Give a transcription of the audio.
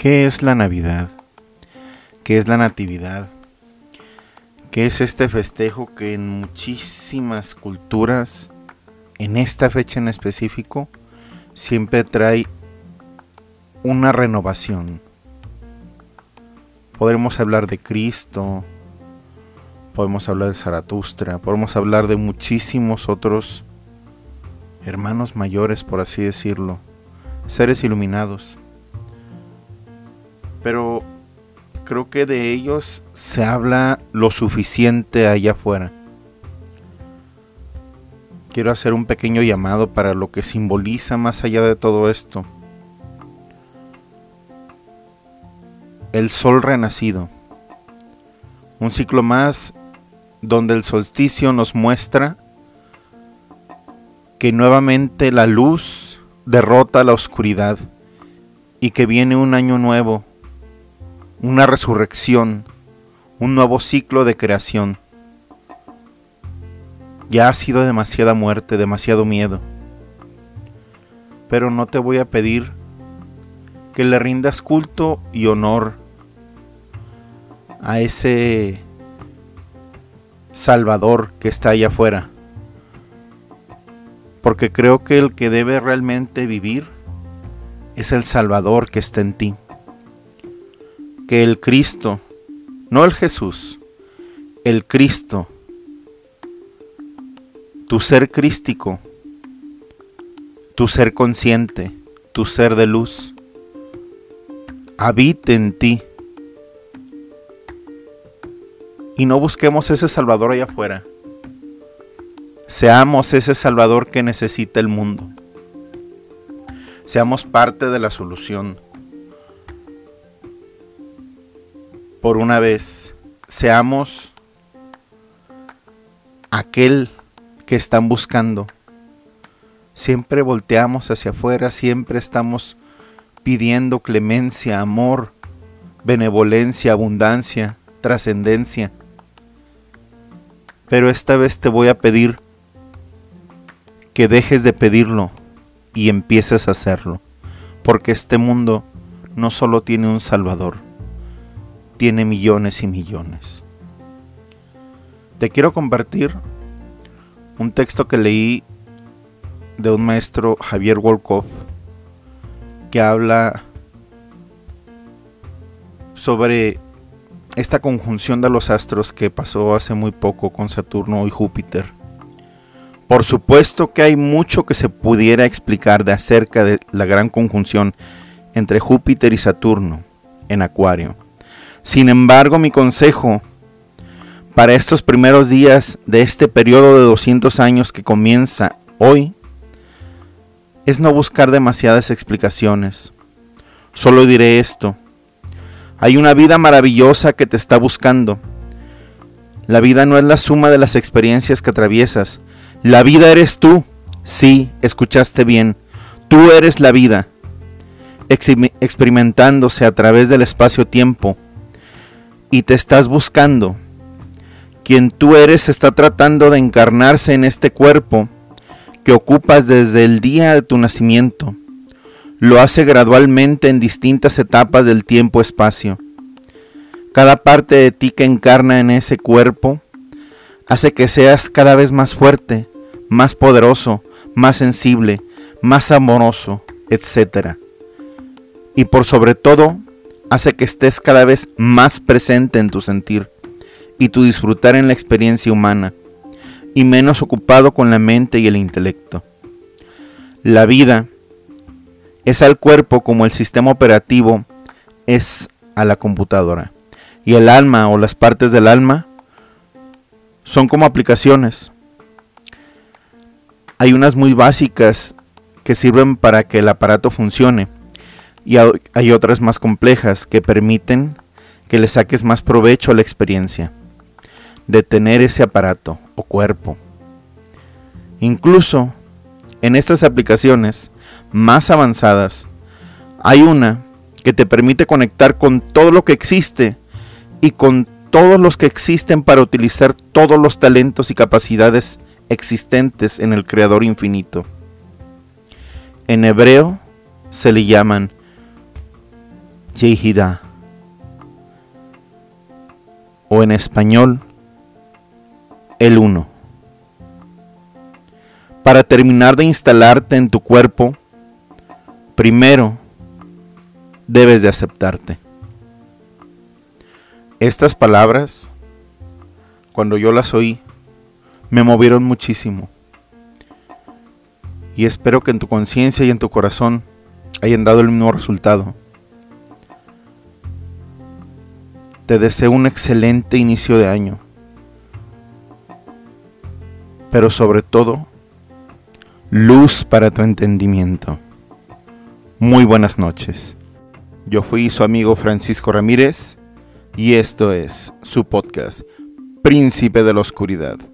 ¿Qué es la Navidad? ¿Qué es la Natividad? ¿Qué es este festejo que en muchísimas culturas, en esta fecha en específico, siempre trae una renovación? Podremos hablar de Cristo, podemos hablar de Zaratustra, podemos hablar de muchísimos otros hermanos mayores, por así decirlo, seres iluminados pero creo que de ellos se habla lo suficiente allá afuera. Quiero hacer un pequeño llamado para lo que simboliza más allá de todo esto. El sol renacido. Un ciclo más donde el solsticio nos muestra que nuevamente la luz derrota la oscuridad y que viene un año nuevo una resurrección, un nuevo ciclo de creación. Ya ha sido demasiada muerte, demasiado miedo. Pero no te voy a pedir que le rindas culto y honor a ese Salvador que está allá afuera. Porque creo que el que debe realmente vivir es el Salvador que está en ti que el Cristo, no el Jesús, el Cristo, tu ser crístico, tu ser consciente, tu ser de luz, habite en ti. Y no busquemos ese Salvador allá afuera. Seamos ese Salvador que necesita el mundo. Seamos parte de la solución por una vez, seamos aquel que están buscando. Siempre volteamos hacia afuera, siempre estamos pidiendo clemencia, amor, benevolencia, abundancia, trascendencia. Pero esta vez te voy a pedir que dejes de pedirlo y empieces a hacerlo, porque este mundo no solo tiene un Salvador, tiene millones y millones. Te quiero compartir un texto que leí de un maestro Javier Wolkoff que habla sobre esta conjunción de los astros que pasó hace muy poco con Saturno y Júpiter. Por supuesto que hay mucho que se pudiera explicar de acerca de la gran conjunción entre Júpiter y Saturno en Acuario. Sin embargo, mi consejo para estos primeros días de este periodo de 200 años que comienza hoy es no buscar demasiadas explicaciones. Solo diré esto. Hay una vida maravillosa que te está buscando. La vida no es la suma de las experiencias que atraviesas. La vida eres tú. Sí, escuchaste bien. Tú eres la vida, experimentándose a través del espacio-tiempo y te estás buscando. Quien tú eres está tratando de encarnarse en este cuerpo que ocupas desde el día de tu nacimiento. Lo hace gradualmente en distintas etapas del tiempo-espacio. Cada parte de ti que encarna en ese cuerpo hace que seas cada vez más fuerte, más poderoso, más sensible, más amoroso, etc. Y por sobre todo, hace que estés cada vez más presente en tu sentir y tu disfrutar en la experiencia humana y menos ocupado con la mente y el intelecto. La vida es al cuerpo como el sistema operativo es a la computadora y el alma o las partes del alma son como aplicaciones. Hay unas muy básicas que sirven para que el aparato funcione y hay otras más complejas que permiten que le saques más provecho a la experiencia de tener ese aparato o cuerpo. Incluso en estas aplicaciones más avanzadas hay una que te permite conectar con todo lo que existe y con todos los que existen para utilizar todos los talentos y capacidades existentes en el Creador infinito. En hebreo se le llaman Yehida o en español el uno. Para terminar de instalarte en tu cuerpo, primero debes de aceptarte. Estas palabras, cuando yo las oí, me movieron muchísimo. Y espero que en tu conciencia y en tu corazón hayan dado el mismo resultado. Te deseo un excelente inicio de año. Pero sobre todo, luz para tu entendimiento. Muy buenas noches. Yo fui su amigo Francisco Ramírez y esto es su podcast, Príncipe de la Oscuridad.